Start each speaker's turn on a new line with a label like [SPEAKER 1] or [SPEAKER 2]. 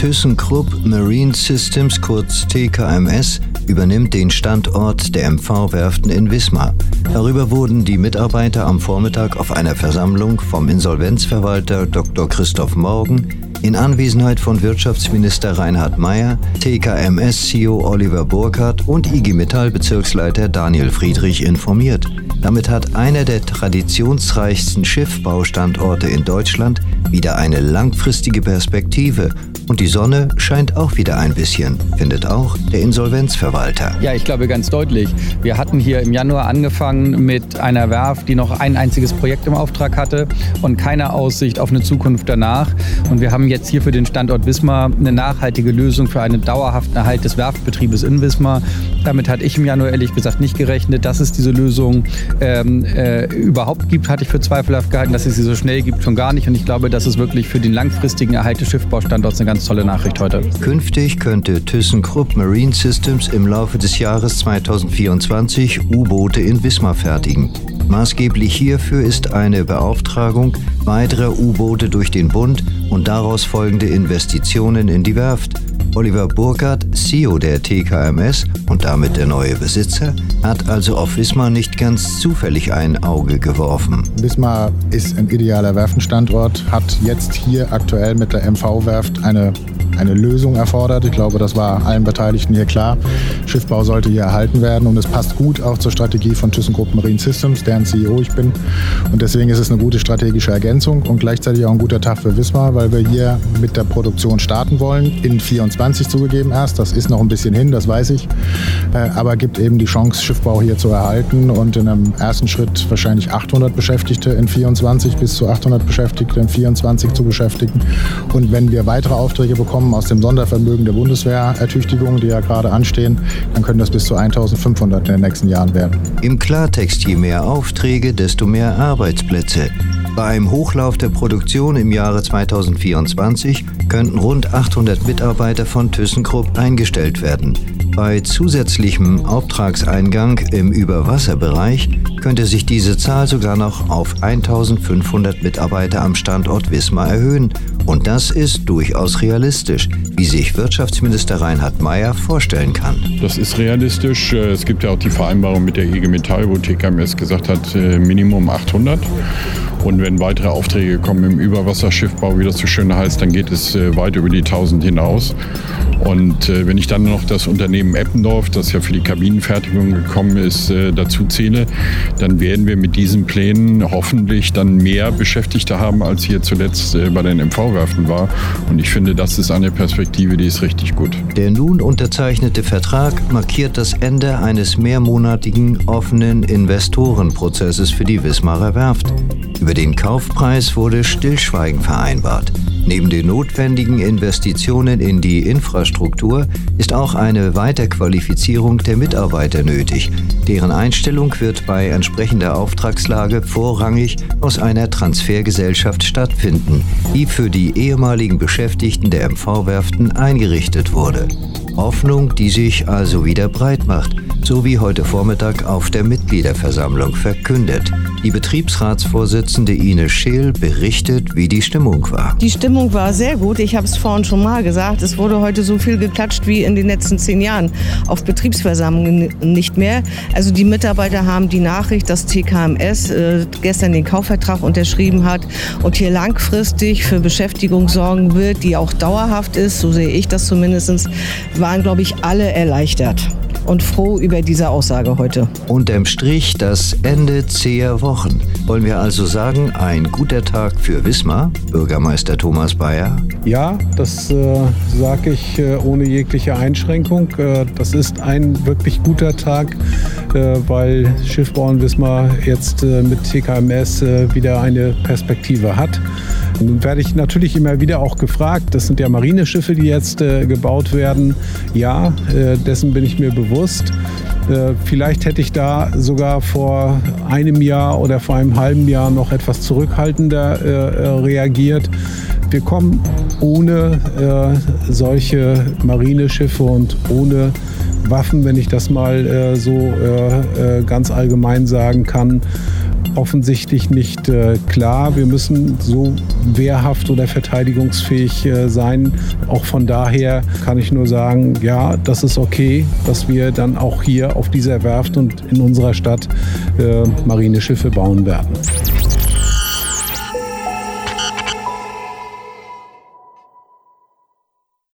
[SPEAKER 1] ThyssenKrupp Marine Systems, kurz TKMS, übernimmt den Standort der MV-Werften in Wismar. Darüber wurden die Mitarbeiter am Vormittag auf einer Versammlung vom Insolvenzverwalter Dr. Christoph Morgen in Anwesenheit von Wirtschaftsminister Reinhard Mayer, TKMS-CEO Oliver Burkhardt und IG Metall-Bezirksleiter Daniel Friedrich informiert. Damit hat einer der traditionsreichsten Schiffbaustandorte in Deutschland wieder eine langfristige Perspektive und die Sonne scheint auch wieder ein bisschen, findet auch der Insolvenzverwalter.
[SPEAKER 2] Ja, ich glaube ganz deutlich. Wir hatten hier im Januar angefangen mit einer Werft, die noch ein einziges Projekt im Auftrag hatte und keine Aussicht auf eine Zukunft danach. Und wir haben jetzt hier für den Standort Wismar eine nachhaltige Lösung für einen dauerhaften Erhalt des Werftbetriebes in Wismar. Damit hatte ich im Januar ehrlich gesagt nicht gerechnet, dass es diese Lösung ähm, äh, überhaupt gibt, hatte ich für zweifelhaft gehalten, dass es sie so schnell gibt, schon gar nicht. Und ich glaube, das ist wirklich für den langfristigen Erhalt des Schiffbaustandorts eine ganz ganz tolle Nachricht heute.
[SPEAKER 1] Künftig könnte ThyssenKrupp Marine Systems im Laufe des Jahres 2024 U-Boote in Wismar fertigen. Maßgeblich hierfür ist eine Beauftragung weiterer U-Boote durch den Bund und daraus folgende Investitionen in die Werft. Oliver Burkhardt, CEO der TKMS und damit der neue Besitzer, hat also auf Wismar nicht ganz zufällig ein Auge geworfen.
[SPEAKER 3] Wismar ist ein idealer Werfenstandort, hat jetzt hier aktuell mit der MV-Werft eine eine Lösung erfordert. Ich glaube, das war allen Beteiligten hier klar. Schiffbau sollte hier erhalten werden und es passt gut auch zur Strategie von ThyssenKrupp Marine Systems, deren CEO ich bin. Und deswegen ist es eine gute strategische Ergänzung und gleichzeitig auch ein guter Tag für Wismar, weil wir hier mit der Produktion starten wollen. In 24 zugegeben erst. Das ist noch ein bisschen hin, das weiß ich. Äh, aber gibt eben die Chance, Schiffbau hier zu erhalten und in einem ersten Schritt wahrscheinlich 800 Beschäftigte in 24 bis zu 800 Beschäftigte in 24 zu beschäftigen. Und wenn wir weitere Aufträge bekommen, kommen aus dem Sondervermögen der Bundeswehrertüchtigung, die ja gerade anstehen, dann können das bis zu 1500 in den nächsten Jahren werden.
[SPEAKER 1] Im Klartext, je mehr Aufträge, desto mehr Arbeitsplätze. Beim Hochlauf der Produktion im Jahre 2024 könnten rund 800 Mitarbeiter von ThyssenKrupp eingestellt werden. Bei zusätzlichem Auftragseingang im Überwasserbereich könnte sich diese Zahl sogar noch auf 1500 Mitarbeiter am Standort Wismar erhöhen. Und das ist durchaus realistisch, wie sich Wirtschaftsminister Reinhard Mayer vorstellen kann.
[SPEAKER 4] Das ist realistisch. Es gibt ja auch die Vereinbarung mit der IG Metall, wo TKMS gesagt hat, äh, Minimum 800. Und wenn weitere Aufträge kommen im Überwasserschiffbau, wie das so schön heißt, dann geht es äh, weit über die 1000 hinaus. Und äh, wenn ich dann noch das Unternehmen Eppendorf, das ja für die Kabinenfertigung gekommen ist, äh, dazu zähle, dann werden wir mit diesen Plänen hoffentlich dann mehr Beschäftigte haben, als hier zuletzt äh, bei den MV-Werften war. Und ich finde, das ist eine Perspektive, die ist richtig gut.
[SPEAKER 1] Der nun unterzeichnete Vertrag markiert das Ende eines mehrmonatigen offenen Investorenprozesses für die Wismarer Werft. Über den Kaufpreis wurde Stillschweigen vereinbart. Neben den notwendigen Investitionen in die Infrastruktur ist auch eine Weiterqualifizierung der Mitarbeiter nötig. Deren Einstellung wird bei entsprechender Auftragslage vorrangig aus einer Transfergesellschaft stattfinden, die für die ehemaligen Beschäftigten der MV-Werften eingerichtet wurde. Hoffnung, die sich also wieder breit macht, so wie heute Vormittag auf der Mitgliederversammlung verkündet. Die Betriebsratsvorsitzende Ines Scheel berichtet, wie die Stimmung war.
[SPEAKER 5] Die Stimmung war sehr gut. Ich habe es vorhin schon mal gesagt. Es wurde heute so viel geklatscht wie in den letzten zehn Jahren auf Betriebsversammlungen nicht mehr. Also die Mitarbeiter haben die Nachricht, dass TKMS äh, gestern den Kaufvertrag unterschrieben hat und hier langfristig für Beschäftigung sorgen wird, die auch dauerhaft ist, so sehe ich das zumindest, waren, glaube ich, alle erleichtert und froh über diese Aussage heute.
[SPEAKER 1] Unterm Strich das Ende zäher Wochen. Wollen wir also sagen, ein guter Tag für Wismar, Bürgermeister Thomas Bayer?
[SPEAKER 6] Ja, das äh, sage ich äh, ohne jegliche Einschränkung. Äh, das ist ein wirklich guter Tag, äh, weil Schiffbau in Wismar jetzt äh, mit TKMS äh, wieder eine Perspektive hat. Nun werde ich natürlich immer wieder auch gefragt, das sind ja Marineschiffe, die jetzt gebaut werden. Ja, dessen bin ich mir bewusst. Äh, vielleicht hätte ich da sogar vor einem Jahr oder vor einem halben Jahr noch etwas zurückhaltender äh, äh, reagiert. Wir kommen ohne äh, solche Marineschiffe und ohne Waffen, wenn ich das mal äh, so äh, ganz allgemein sagen kann, offensichtlich nicht äh, klar. Wir müssen so wehrhaft oder verteidigungsfähig äh, sein. Auch von daher kann ich nur sagen, ja, das ist okay, dass wir dann auch hier auf dieser Werft und in unserer Stadt äh, Marineschiffe bauen werden.